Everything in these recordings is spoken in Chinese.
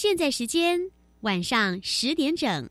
现在时间晚上十点整。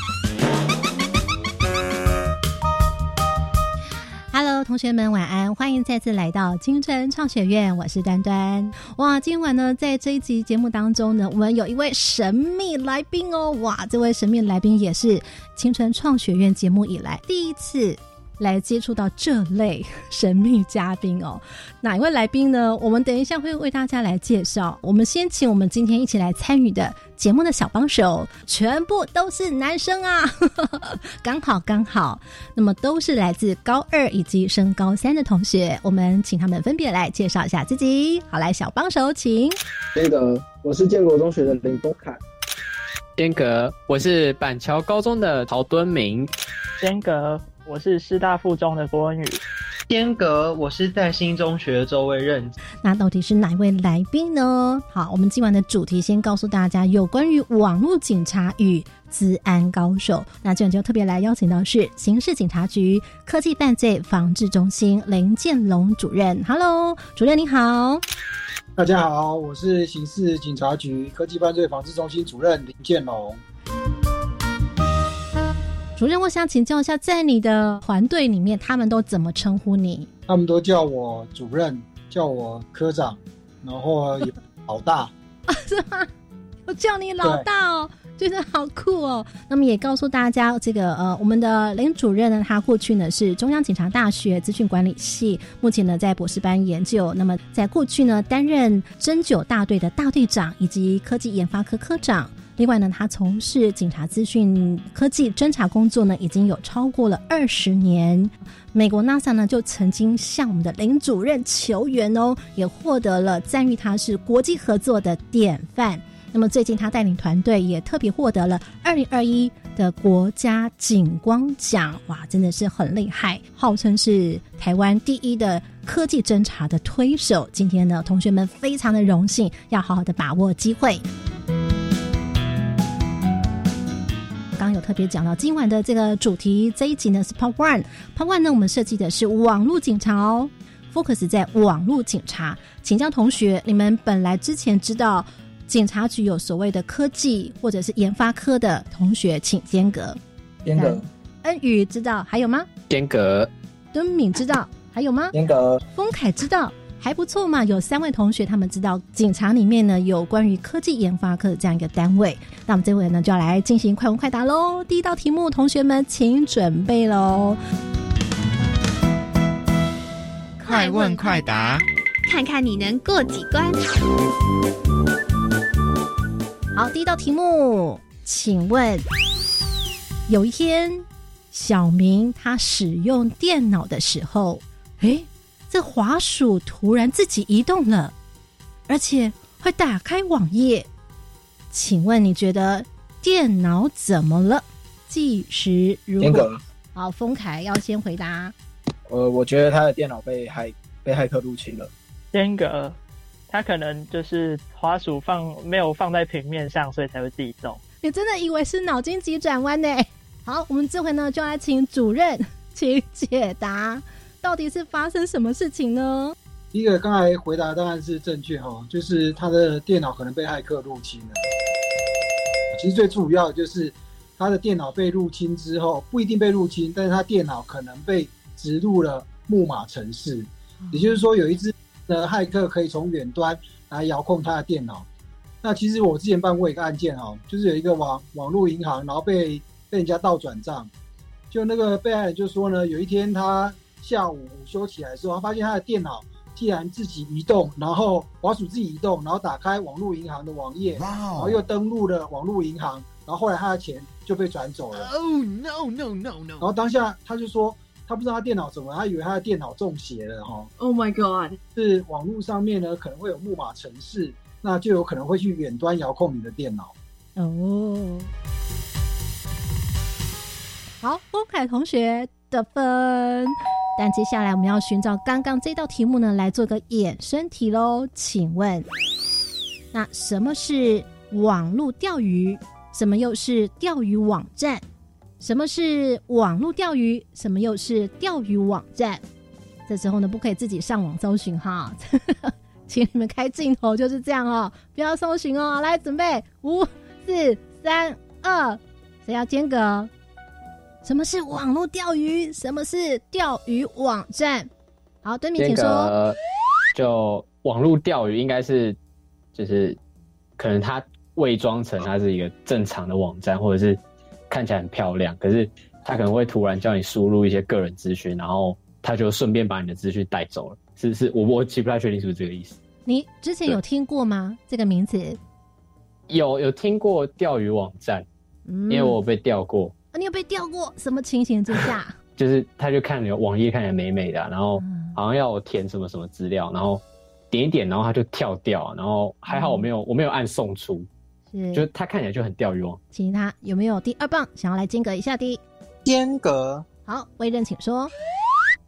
同学们晚安，欢迎再次来到青春创学院，我是端端。哇，今晚呢，在这一集节目当中呢，我们有一位神秘来宾哦。哇，这位神秘来宾也是青春创学院节目以来第一次。来接触到这类 神秘嘉宾哦，哪一位来宾呢？我们等一下会为大家来介绍。我们先请我们今天一起来参与的节目的小帮手，全部都是男生啊，刚好刚好。那么都是来自高二以及升高三的同学，我们请他们分别来介绍一下自己。好，来小帮手，请。那个我是建国中学的林东凯。间隔，我是板桥高中的陶敦明。间隔。我是师大附中的郭文宇，间隔我是在新中学的周围任。那到底是哪位来宾呢？好，我们今晚的主题先告诉大家，有关于网络警察与治安高手。那今晚就特别来邀请到是刑事警察局科技犯罪防治中心林建龙主任。Hello，主任你好。大家好，我是刑事警察局科技犯罪防治中心主任林建龙。主任，我想请教一下，在你的团队里面，他们都怎么称呼你？他们都叫我主任，叫我科长，然后老大啊？是吗？我叫你老大哦，觉得好酷哦。那么也告诉大家，这个呃，我们的林主任呢，他过去呢是中央警察大学资讯管理系，目前呢在博士班研究。那么在过去呢，担任针灸大队的大队长以及科技研发科科长。另外呢，他从事警察资讯科技侦查工作呢，已经有超过了二十年。美国 NASA 呢，就曾经向我们的林主任求援哦，也获得了赞誉他是国际合作的典范。那么最近他带领团队也特别获得了二零二一的国家警光奖，哇，真的是很厉害，号称是台湾第一的科技侦查的推手。今天呢，同学们非常的荣幸，要好好的把握机会。刚有特别讲到今晚的这个主题，这一集呢是 Part One。Part One 呢，我们设计的是网络警察哦，focus 在网络警察。请教同学，你们本来之前知道警察局有所谓的科技或者是研发科的同学，请间隔。间隔。恩宇知道还有吗？间隔。敦敏知道还有吗？间隔。丰凯知道。还不错嘛，有三位同学，他们知道警察里面呢有关于科技研发科的这样一个单位。那我们这回呢就要来进行快问快答喽。第一道题目，同学们请准备喽。快问快答，看看你能过几关。好，第一道题目，请问有一天，小明他使用电脑的时候，哎。这滑鼠突然自己移动了，而且会打开网页。请问你觉得电脑怎么了？计时如果好，丰凯要先回答。呃，我觉得他的电脑被害被骇客入侵了。间隔，他可能就是滑鼠放没有放在平面上，所以才会自己动。你真的以为是脑筋急转弯呢？好，我们这回呢就来请主任请解答。到底是发生什么事情呢？第一个刚才回答当然是正确哈，就是他的电脑可能被骇客入侵了。其实最主要的就是他的电脑被入侵之后，不一定被入侵，但是他电脑可能被植入了木马程式，也就是说有一只的骇客可以从远端来遥控他的电脑。那其实我之前办过一个案件哦，就是有一个网网络银行，然后被被人家盗转账，就那个被害人就说呢，有一天他。下午午休起来的时候，他发现他的电脑既然自己移动，然后滑鼠自己移动，然后打开网络银行的网页，然后又登录了网络银行，然后后来他的钱就被转走了。Oh no no no no！然后当下他就说，他不知道他电脑怎么，他以为他的电脑中邪了哈。Oh my god！是网络上面呢可能会有木马程式，那就有可能会去远端遥控你的电脑。哦。好，丰凯同学得分，但接下来我们要寻找刚刚这道题目呢，来做个衍生题喽。请问，那什么是网络钓鱼？什么又是钓鱼网站？什么是网络钓鱼？什么又是钓鱼网站？这时候呢，不可以自己上网搜寻哈，请你们开镜头，就是这样哦，不要搜寻哦。来，准备，五、四、三、二，谁要间隔？什么是网络钓鱼？什么是钓鱼网站？好，对面，请说。就网络钓鱼应该是，就是可能它伪装成它是一个正常的网站，或者是看起来很漂亮，可是它可能会突然叫你输入一些个人资讯，然后他就顺便把你的资讯带走了。是是，我我其实不太确定是不是这个意思。你之前有听过吗？这个名字？有有听过钓鱼网站，因为我被钓过。你有被钓过？什么情形之下？就是他就看你网页看起来美美的，然后好像要我填什么什么资料，然后点一点，然后他就跳掉，然后还好我没有我没有按送出，是，就他看起来就很钓鱼网。其他有没有第二棒想要来间隔一下的？间隔好，微任请说。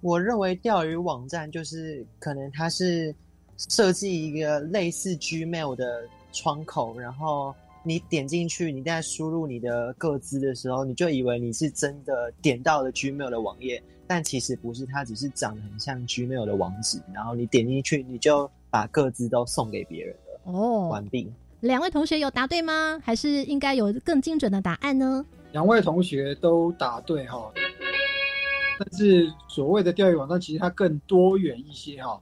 我认为钓鱼网站就是可能它是设计一个类似 Gmail 的窗口，然后。你点进去，你在输入你的个资的时候，你就以为你是真的点到了 Gmail 的网页，但其实不是，它只是长得很像 Gmail 的网址。然后你点进去，你就把个资都送给别人了。哦，完毕。两位同学有答对吗？还是应该有更精准的答案呢？两位同学都答对哈，但是所谓的钓鱼网站其实它更多元一些哈。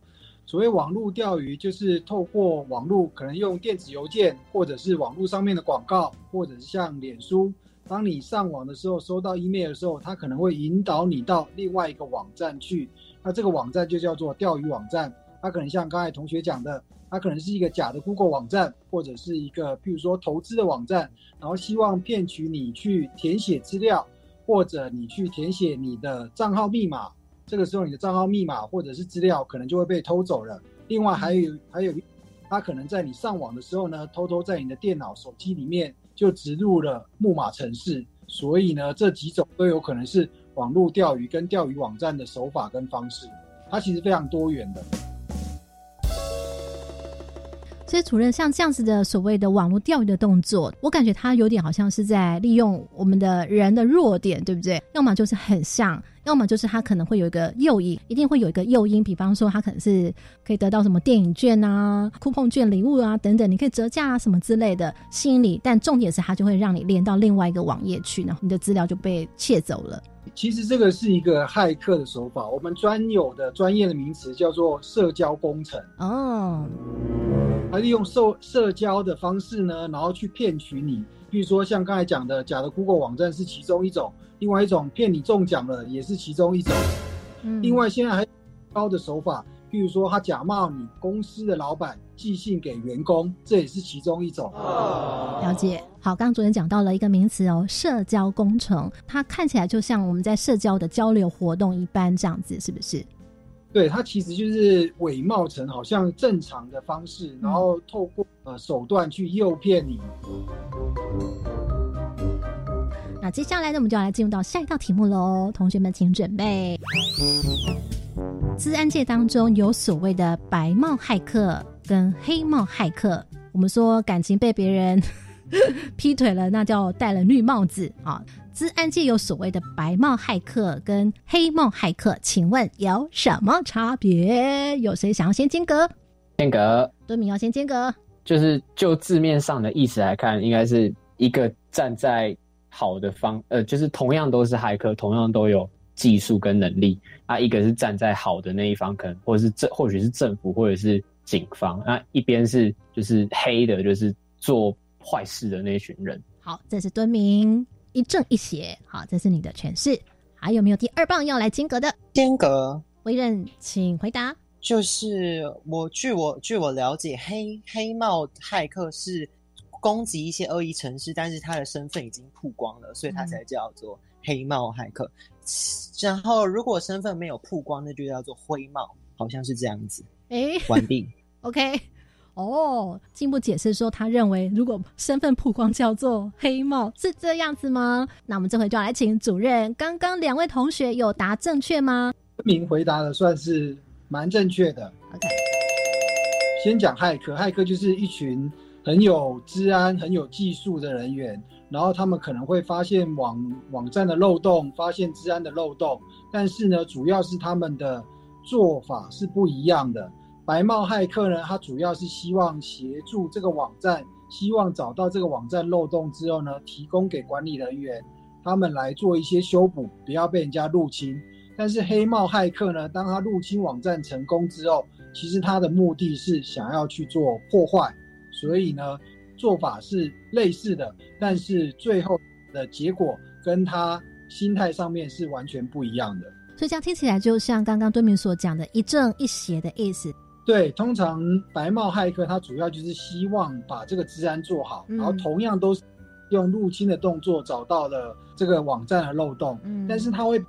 所谓网络钓鱼，就是透过网络，可能用电子邮件，或者是网络上面的广告，或者是像脸书。当你上网的时候，收到 email 的时候，它可能会引导你到另外一个网站去。那这个网站就叫做钓鱼网站。它可能像刚才同学讲的，它可能是一个假的 Google 网站，或者是一个譬如说投资的网站，然后希望骗取你去填写资料，或者你去填写你的账号密码。这个时候，你的账号密码或者是资料可能就会被偷走了。另外，还有还有，他可能在你上网的时候呢，偷偷在你的电脑、手机里面就植入了木马程式。所以呢，这几种都有可能是网络钓鱼跟钓鱼网站的手法跟方式。它其实非常多元的。所以主任像这样子的所谓的网络钓鱼的动作，我感觉他有点好像是在利用我们的人的弱点，对不对？要么就是很像，要么就是他可能会有一个诱因，一定会有一个诱因，比方说他可能是可以得到什么电影券啊、酷碰券、礼物啊等等，你可以折价啊什么之类的吸引你。但重点是他就会让你连到另外一个网页去，然后你的资料就被窃走了。其实这个是一个骇客的手法，我们专有的专业的名词叫做社交工程。哦。他利用社社交的方式呢，然后去骗取你。比如说像刚才讲的假的 Google 网站是其中一种，另外一种骗你中奖了也是其中一种。另外现在还高的手法，譬如说他假冒你公司的老板寄信给员工，这也是其中一种。了解。好，刚刚主任讲到了一个名词哦，社交工程，它看起来就像我们在社交的交流活动一般，这样子是不是？对，它其实就是伪冒成好像正常的方式，然后透过呃手段去诱骗你。那接下来呢，我们就要来进入到下一道题目喽，同学们请准备。治安界当中有所谓的白帽骇客跟黑帽骇客，我们说感情被别人 劈腿了，那叫戴了绿帽子啊。治安界有所谓的白帽骇客跟黑帽骇客，请问有什么差别？有谁想要先间隔？间隔，敦明要先间隔。就是就字面上的意思来看，应该是一个站在好的方，呃，就是同样都是骇客，同样都有技术跟能力。啊，一个是站在好的那一方，可能或者是政，或许是政府，或者是警方。那一边是就是黑的，就是做坏事的那群人。好，这是敦明。一正一邪，好，这是你的诠释。还有没有第二棒要来间隔的？间隔，微任，请回答。就是我据我据我了解，黑黑帽骇客是攻击一些恶意城市，但是他的身份已经曝光了，所以他才叫做黑帽骇客。然后如果身份没有曝光，那就叫做灰帽，好像是这样子。哎，完毕。OK，哦，进一步解释说，他认为如果身份曝光叫做黑帽，是这样子吗？那我们这回就要来请主任。刚刚两位同学有答正确吗？明回答的算是蛮正确的。OK，先讲骇客，骇客就是一群很有治安、很有技术的人员，然后他们可能会发现网网站的漏洞，发现治安的漏洞，但是呢，主要是他们的做法是不一样的。白帽骇客呢，他主要是希望协助这个网站，希望找到这个网站漏洞之后呢，提供给管理人员，他们来做一些修补，不要被人家入侵。但是黑帽骇客呢，当他入侵网站成功之后，其实他的目的是想要去做破坏，所以呢，做法是类似的，但是最后的结果跟他心态上面是完全不一样的。所以这样听起来就像刚刚敦明所讲的一正一邪的意思。对，通常白帽骇客他主要就是希望把这个治安做好，嗯然后同样都是用入侵的动作找到了这个网站的漏洞，嗯。但是他会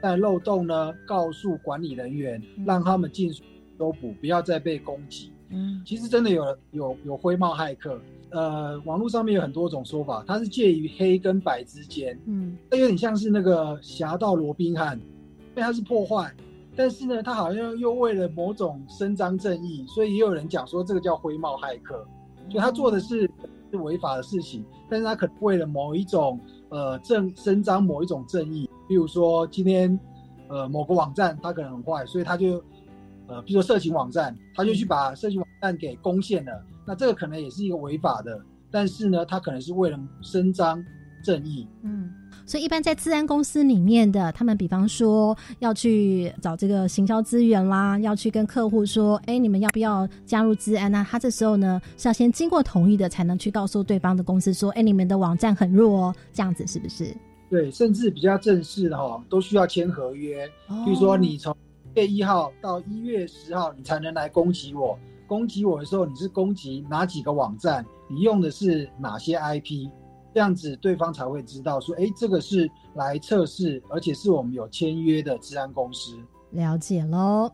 在漏洞呢告诉管理人员，让他们尽速修补，不要再被攻击。嗯。其实真的有有有灰帽骇客，呃，网络上面有很多种说法，它是介于黑跟白之间，嗯。它有点像是那个侠盗罗宾汉，因为它是破坏，但是呢，他好像又为了某种伸张正义，所以也有人讲说这个叫灰帽骇客，就他做的是是违法的事情，但是他可能为了某一种呃正伸张某一种正义，比如说今天呃某个网站他可能很坏，所以他就呃比如说色情网站，他就去把色情网站给攻陷了，那这个可能也是一个违法的，但是呢，他可能是为了伸张正义，嗯。所以，一般在治安公司里面的，他们比方说要去找这个行销资源啦，要去跟客户说，哎，你们要不要加入治安啊？他这时候呢是要先经过同意的，才能去告诉对方的公司说，哎，你们的网站很弱哦，这样子是不是？对，甚至比较正式的哈、都需要签合约。比如说，你从一月一号到一月十号，你才能来攻击我。攻击我的时候，你是攻击哪几个网站？你用的是哪些 IP？这样子对方才会知道说，哎，这个是来测试，而且是我们有签约的治安公司。了解喽。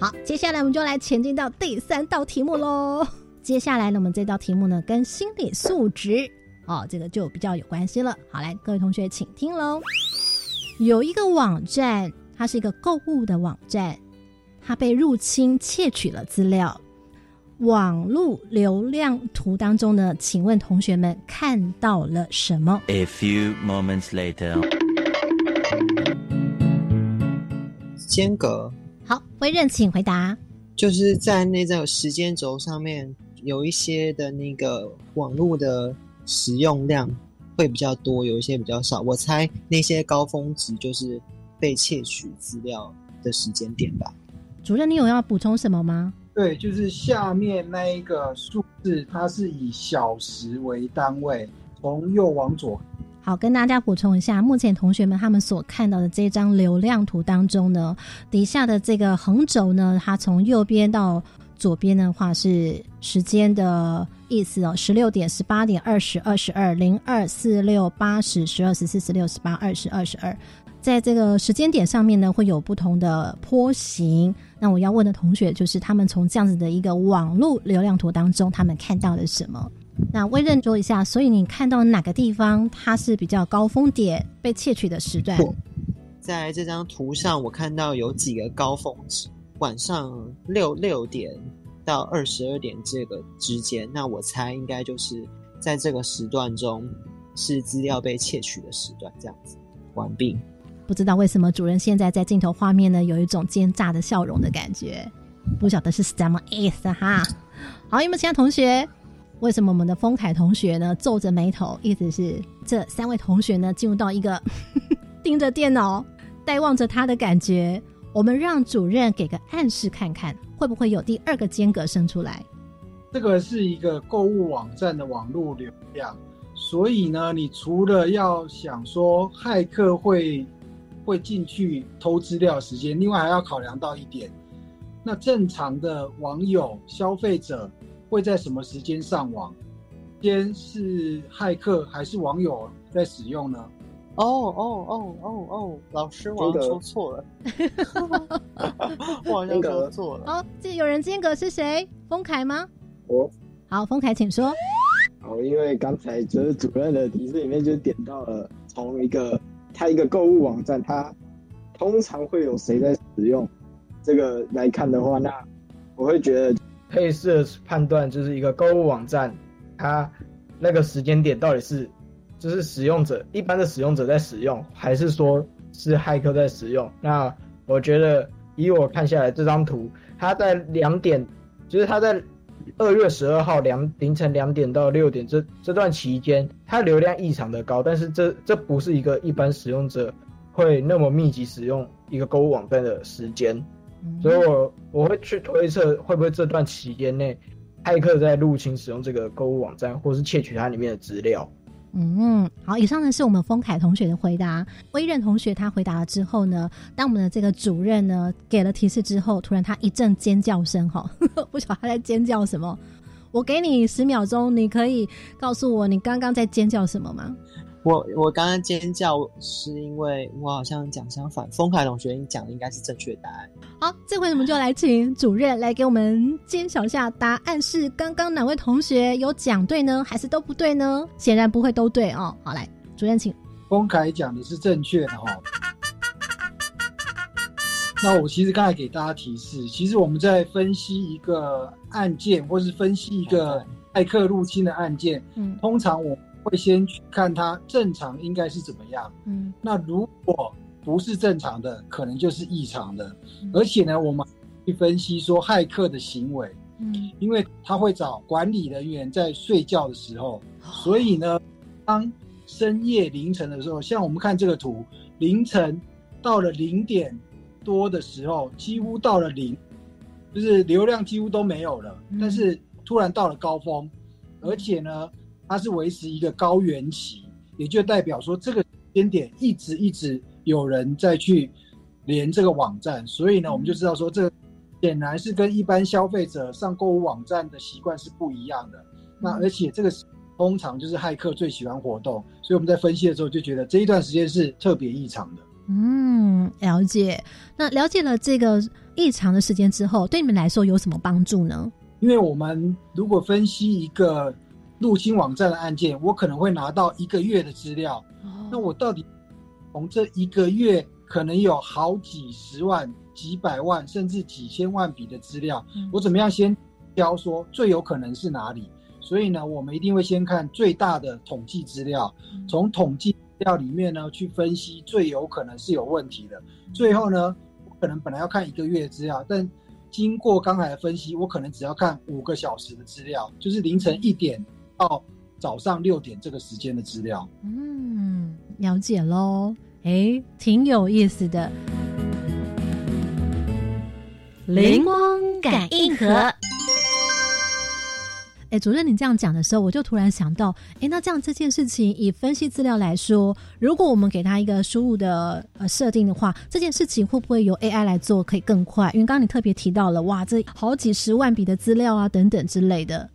好，接下来我们就来前进到第三道题目喽。接下来呢，我们这道题目呢跟心理素质哦，这个就比较有关系了。好，来各位同学请听喽。有一个网站，它是一个购物的网站，它被入侵窃取了资料。网络流量图当中呢，请问同学们看到了什么？A few moments later. 间隔好，微任请回答。就是在那个时间轴上面有一些的那个网络的使用量会比较多，有一些比较少。我猜那些高峰值就是被窃取资料的时间点吧。主任，你有要补充什么吗？对，就是下面那一个数字，它是以小时为单位，从右往左好，跟大家补充一下，目前同学们他们所看到的这张流量图当中呢，底下的这个横轴呢，它从右边到左边的话是时间的意思哦，十六点、十八点、二十、二十二、零二、四六、八十、十二、十四、十六、十八、二十、二十二，在这个时间点上面呢，会有不同的坡形。那我要问的同学就是，他们从这样子的一个网络流量图当中，他们看到了什么？那微认说一下，所以你看到哪个地方它是比较高峰点被窃取的时段？在这张图上，我看到有几个高峰值，晚上六六点到二十二点这个之间。那我猜应该就是在这个时段中是资料被窃取的时段。这样子，完毕。不知道为什么主任现在在镜头画面呢有一种奸诈的笑容的感觉，不晓得是什么意思哈。好，有没有其他同学？为什么我们的丰凯同学呢皱着眉头？意思是这三位同学呢进入到一个 盯着电脑、呆望着他的感觉。我们让主任给个暗示看看，会不会有第二个间隔生出来？这个是一个购物网站的网络流量，所以呢，你除了要想说骇客会会进去偷资料时间，另外还要考量到一点，那正常的网友消费者会在什么时间上网？先是骇客还是网友在使用呢？哦哦哦哦哦，老师，我好像说错了，我好像说错了。哦，这有人间隔是谁？丰凯吗？我。好，丰凯，请说。好，因为刚才就是主任的提示里面就点到了，从一个它一个购物网站，它通常会有谁在使用这个来看的话，那我会觉得配色判断就是一个购物网站，它那个时间点到底是。就是使用者一般的使用者在使用，还是说是骇客在使用？那我觉得以我看下来这张图，它在两点，就是它在二月十二号两凌晨两点到六点这这段期间，它流量异常的高，但是这这不是一个一般使用者会那么密集使用一个购物网站的时间，所以我我会去推测会不会这段期间内，骇客在入侵使用这个购物网站，或是窃取它里面的资料。嗯，好，以上呢是我们丰凯同学的回答。威任同学他回答了之后呢，当我们的这个主任呢给了提示之后，突然他一阵尖叫声，哈，不晓得他在尖叫什么。我给你十秒钟，你可以告诉我你刚刚在尖叫什么吗？我我刚刚尖叫是因为我好像讲相反，丰凯同学你讲的应该是正确答案。好，这回我们就来请主任来给我们揭晓下答案是刚刚哪位同学有讲对呢，还是都不对呢？显然不会都对哦。好，来主任请。丰凯讲的是正确的哈。那我其实刚才给大家提示，其实我们在分析一个案件，或是分析一个骇客入侵的案件，嗯，通常我。会先去看它正常应该是怎么样，嗯，那如果不是正常的，可能就是异常的，而且呢，我们去分析说骇客的行为，嗯，因为他会找管理人员在睡觉的时候，所以呢，当深夜凌晨的时候，像我们看这个图，凌晨到了零点多的时候，几乎到了零，就是流量几乎都没有了，但是突然到了高峰，而且呢。它是维持一个高原期，也就代表说这个时间点一直一直有人在去连这个网站，所以呢，我们就知道说这显然是跟一般消费者上购物网站的习惯是不一样的。那而且这个通常就是骇客最喜欢活动，所以我们在分析的时候就觉得这一段时间是特别异常的。嗯，了解。那了解了这个异常的时间之后，对你们来说有什么帮助呢？因为我们如果分析一个。入侵网站的案件，我可能会拿到一个月的资料。那我到底从这一个月可能有好几十万、几百万，甚至几千万笔的资料，我怎么样先挑说最有可能是哪里？所以呢，我们一定会先看最大的统计资料，从统计资料里面呢去分析最有可能是有问题的。最后呢，我可能本来要看一个月的资料，但经过刚才的分析，我可能只要看五个小时的资料，就是凌晨一点。到早上六点这个时间的资料，嗯，了解喽，哎，挺有意思的。灵光感应盒，哎，主任，你这样讲的时候，我就突然想到，哎，那这样这件事情以分析资料来说，如果我们给他一个输入的呃设定的话，这件事情会不会由 AI 来做可以更快？因为刚刚你特别提到了，哇，这好几十万笔的资料啊，等等之类的。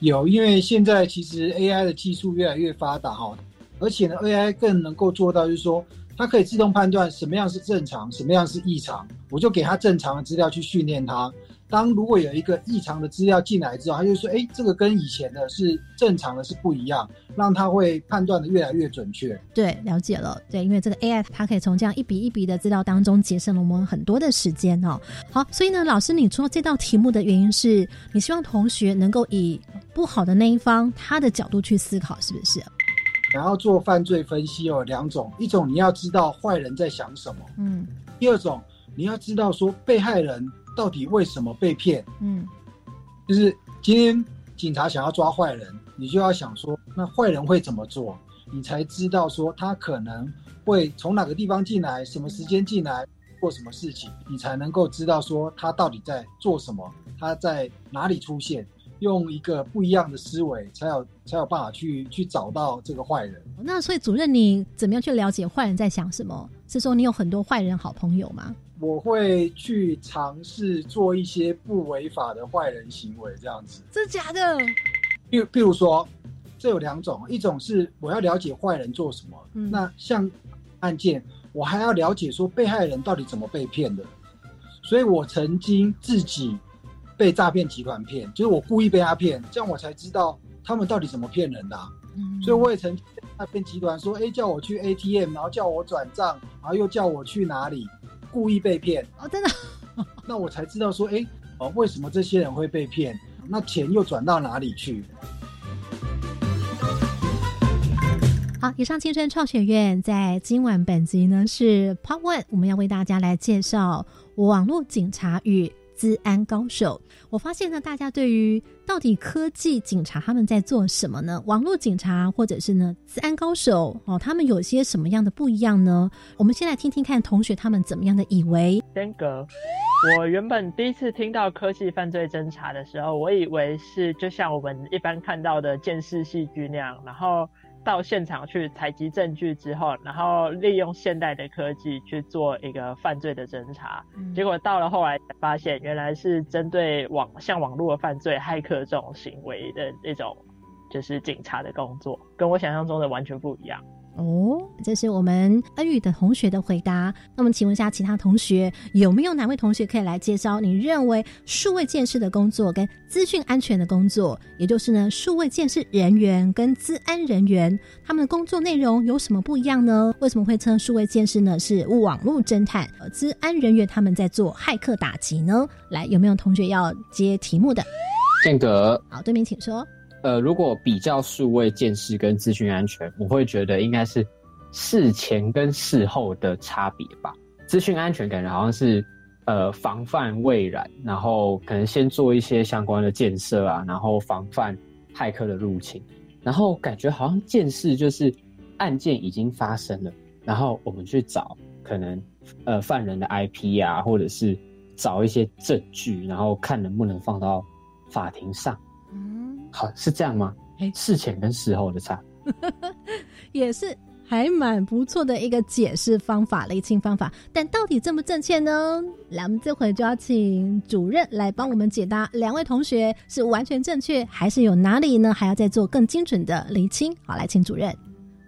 有，因为现在其实 AI 的技术越来越发达哈，而且呢，AI 更能够做到，就是说它可以自动判断什么样是正常，什么样是异常，我就给它正常的资料去训练它。当如果有一个异常的资料进来之后，他就说：“哎，这个跟以前的是正常的，是不一样。”让他会判断的越来越准确。对，了解了。对，因为这个 AI 它可以从这样一笔一笔的资料当中节省了我们很多的时间哦。好，所以呢，老师你出这道题目的原因是你希望同学能够以不好的那一方他的角度去思考，是不是？然后做犯罪分析有两种，一种你要知道坏人在想什么，嗯。第二种你要知道说被害人。到底为什么被骗？嗯，就是今天警察想要抓坏人，你就要想说，那坏人会怎么做？你才知道说他可能会从哪个地方进来，什么时间进来，做什么事情，你才能够知道说他到底在做什么，他在哪里出现，用一个不一样的思维，才有才有办法去去找到这个坏人。那所以主任，你怎么样去了解坏人在想什么？是说你有很多坏人好朋友吗？我会去尝试做一些不违法的坏人行为，这样子。真的假的？比比如说，这有两种，一种是我要了解坏人做什么，嗯那像案件，我还要了解说被害人到底怎么被骗的。所以我曾经自己被诈骗集团骗，就是我故意被他骗，这样我才知道他们到底怎么骗人的啊、所以我也曾经被诈骗集团说，哎，叫我去 ATM，然后叫我转账，然后又叫我去哪里，故意被骗。哦，真的，那我才知道说，哎，哦，为什么这些人会被骗？那钱又转到哪里去？好，以上青春创学院在今晚本集呢是 Part One，我们要为大家来介绍网络警察与资安高手。我发现呢，大家对于到底科技警察他们在做什么呢？网络警察或者是呢资安高手哦，他们有些什么样的不一样呢？我们先来听听看同学他们怎么样的以为。间隔。我原本第一次听到科技犯罪侦查的时候，我以为是就像我们一般看到的监视戏剧那样，然后到现场去采集证据之后，然后利用现代的科技去做一个犯罪的侦查。结果到了后来才发现，原来是针对网像网络的犯罪、骇客这种行为的那种，就是警察的工作，跟我想象中的完全不一样。哦，这是我们恩宇的同学的回答。那么，请问一下其他同学，有没有哪位同学可以来介绍你认为数位建设的工作跟资讯安全的工作，也就是呢，数位建设人员跟资安人员他们的工作内容有什么不一样呢？为什么会称数位建设呢是网络侦探，而，资安人员他们在做骇客打击呢？来，有没有同学要接题目的？间隔好，对面请说。呃，如果比较数位建识跟资讯安全，我会觉得应该是事前跟事后的差别吧。资讯安全感觉好像是呃防范未然，然后可能先做一些相关的建设啊，然后防范骇客的入侵。然后感觉好像建识就是案件已经发生了，然后我们去找可能呃犯人的 IP 啊，或者是找一些证据，然后看能不能放到法庭上。好，是这样吗？哎事前跟事后的差，也是还蛮不错的一个解释方法、厘清方法，但到底正不正确呢？来，我们这回就要请主任来帮我们解答，两位同学是完全正确，还是有哪里呢？还要再做更精准的厘清？好，来，请主任。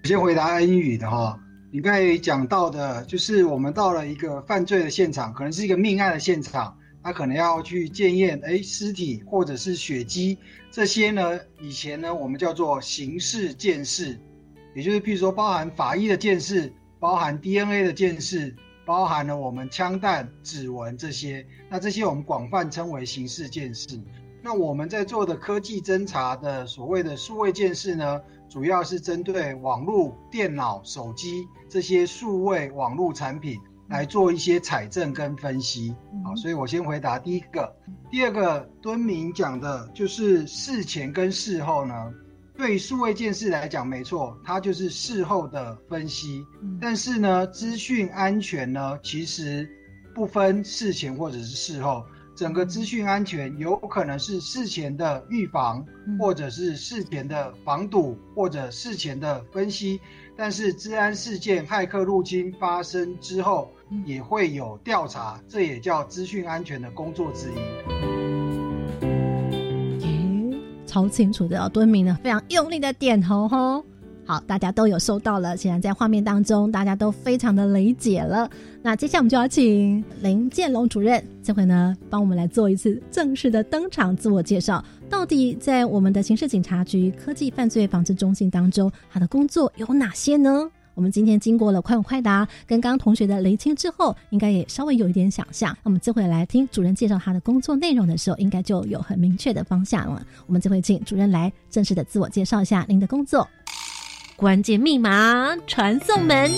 先回答英语的哈，你刚才讲到的，就是我们到了一个犯罪的现场，可能是一个命案的现场，他可能要去检验，哎，尸体或者是血迹这些呢，以前呢我们叫做刑事鉴识，也就是譬如说包含法医的鉴识，包含 DNA 的鉴识，包含了我们枪弹、指纹这些，那这些我们广泛称为刑事鉴识。那我们在做的科技侦查的所谓的数位鉴识呢，主要是针对网络、电脑、手机这些数位网络产品来做一些采证跟分析。好，所以我先回答第一个。第二个，敦明讲的就是事前跟事后呢，对于数位建设来讲，没错，它就是事后的分析。但是呢，资讯安全呢，其实不分事前或者是事后。整个资讯安全有可能是事前的预防，或者是事前的防堵，或者事前的分析。但是治安事件、骇客入侵发生之后，也会有调查，这也叫资讯安全的工作之一。超清楚的哦，敦明呢非常用力的点头吼。好，大家都有收到了，显然在画面当中，大家都非常的理解了。那接下来我们就要请林建龙主任，这回呢帮我们来做一次正式的登场自我介绍。到底在我们的刑事警察局科技犯罪防治中心当中，他的工作有哪些呢？我们今天经过了快问快答跟刚刚同学的厘清之后，应该也稍微有一点想象。那么这回来听主任介绍他的工作内容的时候，应该就有很明确的方向了。我们这回请主任来正式的自我介绍一下您的工作。关键密码传送门。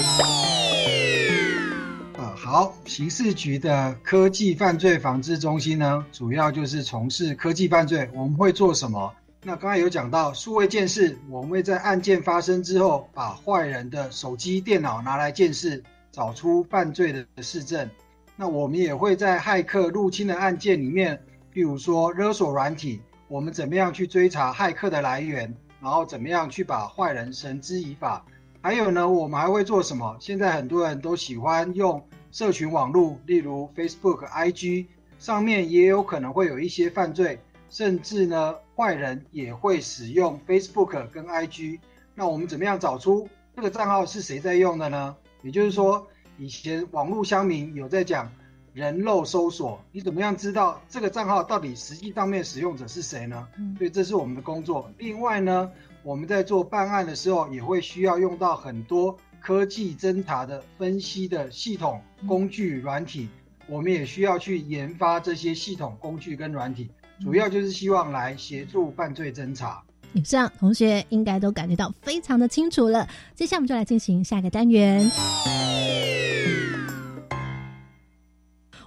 啊，好，刑事局的科技犯罪防治中心呢，主要就是从事科技犯罪。我们会做什么？那刚才有讲到数位鉴识，我们会在案件发生之后，把坏人的手机、电脑拿来鉴识，找出犯罪的事证。那我们也会在骇客入侵的案件里面，比如说勒索软体，我们怎么样去追查骇客的来源？然后怎么样去把坏人绳之以法？还有呢，我们还会做什么？现在很多人都喜欢用社群网络，例如 Facebook、IG 上面也有可能会有一些犯罪。甚至呢，坏人也会使用 Facebook 跟 IG。那我们怎么样找出这个账号是谁在用的呢？也就是说，以前网络乡民有在讲人肉搜索，你怎么样知道这个账号到底实际上面使用者是谁呢？所以这是我们的工作。另外呢，我们在做办案的时候，也会需要用到很多科技侦查的分析的系统、工具、软体。我们也需要去研发这些系统、工具跟软体，主要就是希望来协助犯罪侦查。以上同学应该都感觉到非常的清楚了。接下来我们就来进行下一个单元。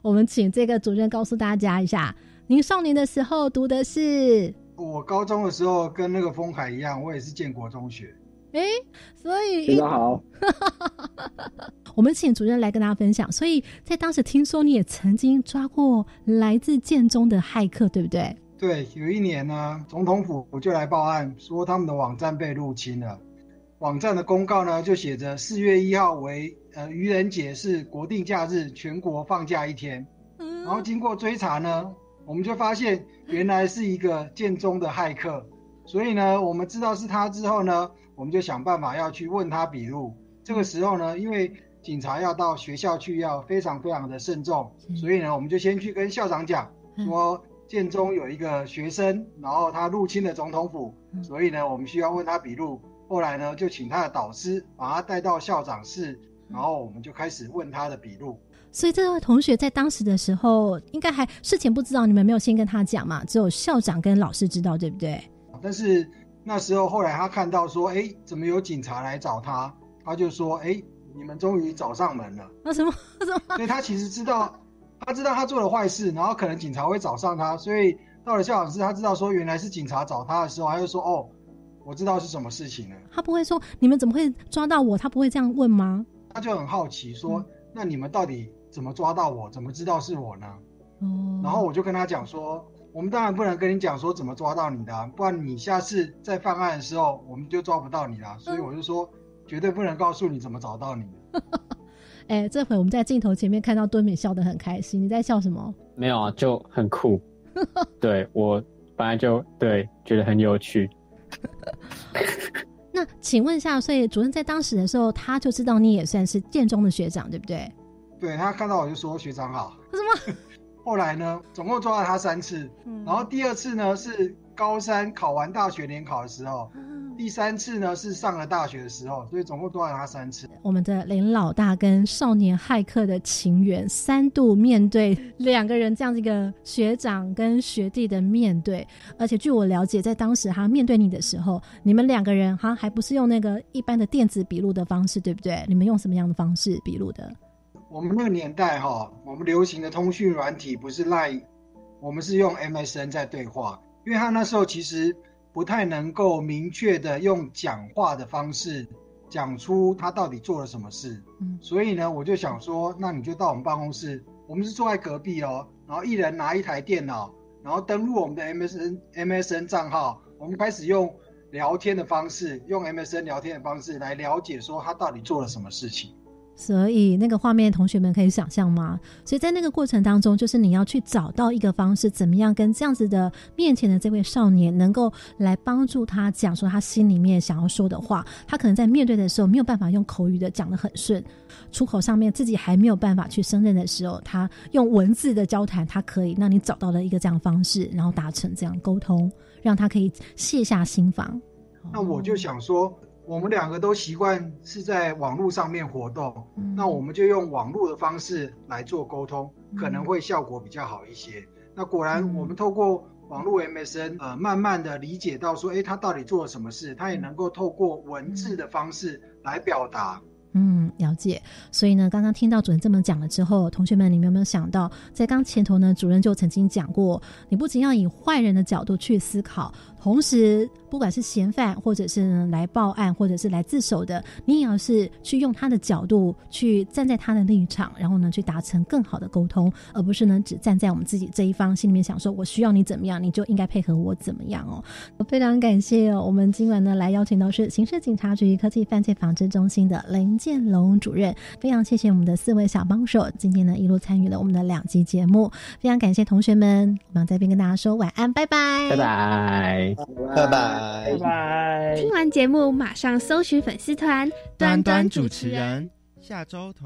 我们请这个主任告诉大家一下，您少年的时候读的是？我高中的时候跟那个风海一样，我也是建国中学。哎，所以非常好。我们请主任来跟大家分享。所以在当时听说你也曾经抓过来自建中的骇客，对不对？对，有一年呢，总统府就来报案，说他们的网站被入侵了。网站的公告呢，就写着四月一号为呃愚人节，是国定假日，全国放假一天。然后经过追查呢，我们就发现原来是一个建中的骇客。所以呢，我们知道是他之后呢，我们就想办法要去问他笔录。这个时候呢，因为警察要到学校去，要非常非常的慎重，所以呢，我们就先去跟校长讲，说建中有一个学生，然后他入侵了总统府，所以呢，我们需要问他笔录。后来呢，就请他的导师把他带到校长室，然后我们就开始问他的笔录。所以这位同学在当时的时候，应该还事前不知道，你们没有先跟他讲嘛？只有校长跟老师知道，对不对？但是那时候后来他看到说，哎，怎么有警察来找他？他就说，哎，你们终于找上门了。那什么 什么？所以他其实知道，他知道他做了坏事，然后可能警察会找上他。所以到了校长室，他知道说原来是警察找他的时候，他就说，哦，我知道是什么事情了。他不会说你们怎么会抓到我？他不会这样问吗？他就很好奇说，那你们到底怎么抓到我？怎么知道是我呢？哦。然后我就跟他讲说。我们当然不能跟你讲说怎么抓到你的，不然你下次再犯案的时候，我们就抓不到你了。所以我就说，绝对不能告诉你怎么找到你。哎，这回我们在镜头前面看到敦美笑得很开心，你在笑什么？没有啊，就很酷。对我本来就对觉得很有趣。那请问一下，所以主任在当时的时候，他就知道你也算是建中的学长，对不对？对他看到我就说学长好。什么？后来呢，总共抓了他三次，然后第二次呢是高三考完大学联考的时候，第三次呢是上了大学的时候，所以总共多了他三次。我们的林老大跟少年骇客的情缘，三度面对两个人这样子一个学长跟学弟的面对，而且据我了解，在当时他面对你的时候，你们两个人哈还不是用那个一般的电子笔录的方式，对不对？你们用什么样的方式笔录的？我们那个年代哈，我们流行的通讯软体不是 Line，我们是用 MSN 在对话，因为他那时候其实不太能够明确的用讲话的方式讲出他到底做了什么事，嗯，所以呢，我就想说，那你就到我们办公室，我们是坐在隔壁哦，然后一人拿一台电脑，然后登录我们的 MSN MSN 账号，我们开始用聊天的方式，用 MSN 聊天的方式来了解说他到底做了什么事情。所以那个画面，同学们可以想象吗？所以在那个过程当中，就是你要去找到一个方式，怎么样跟这样子的面前的这位少年，能够来帮助他讲说他心里面想要说的话。他可能在面对的时候没有办法用口语的讲得很顺，出口上面自己还没有办法去胜任的时候，他用文字的交谈，他可以。让你找到了一个这样方式，然后达成这样沟通，让他可以卸下心防。那我就想说。我们两个都习惯是在网络上面活动，那我们就用网络的方式来做沟通，可能会效果比较好一些。那果然，我们透过网络 MSN，呃，慢慢的理解到说，哎，他到底做了什么事，他也能够透过文字的方式来表达。嗯，了解。所以呢，刚刚听到主任这么讲了之后，同学们，你们有没有想到，在刚前头呢，主任就曾经讲过，你不仅要以坏人的角度去思考。同时，不管是嫌犯，或者是呢来报案，或者是来自首的，你也要是去用他的角度去站在他的立场，然后呢去达成更好的沟通，而不是呢只站在我们自己这一方，心里面想说我需要你怎么样，你就应该配合我怎么样哦。我非常感谢哦，我们今晚呢来邀请到是刑事警察局科技犯罪防治中心的林建龙主任，非常谢谢我们的四位小帮手，今天呢一路参与了我们的两集节目，非常感谢同学们，我们在这边跟大家说晚安，拜拜，拜拜，拜拜。拜拜。听完节目，马上搜寻粉丝团端端主持人，下周同一。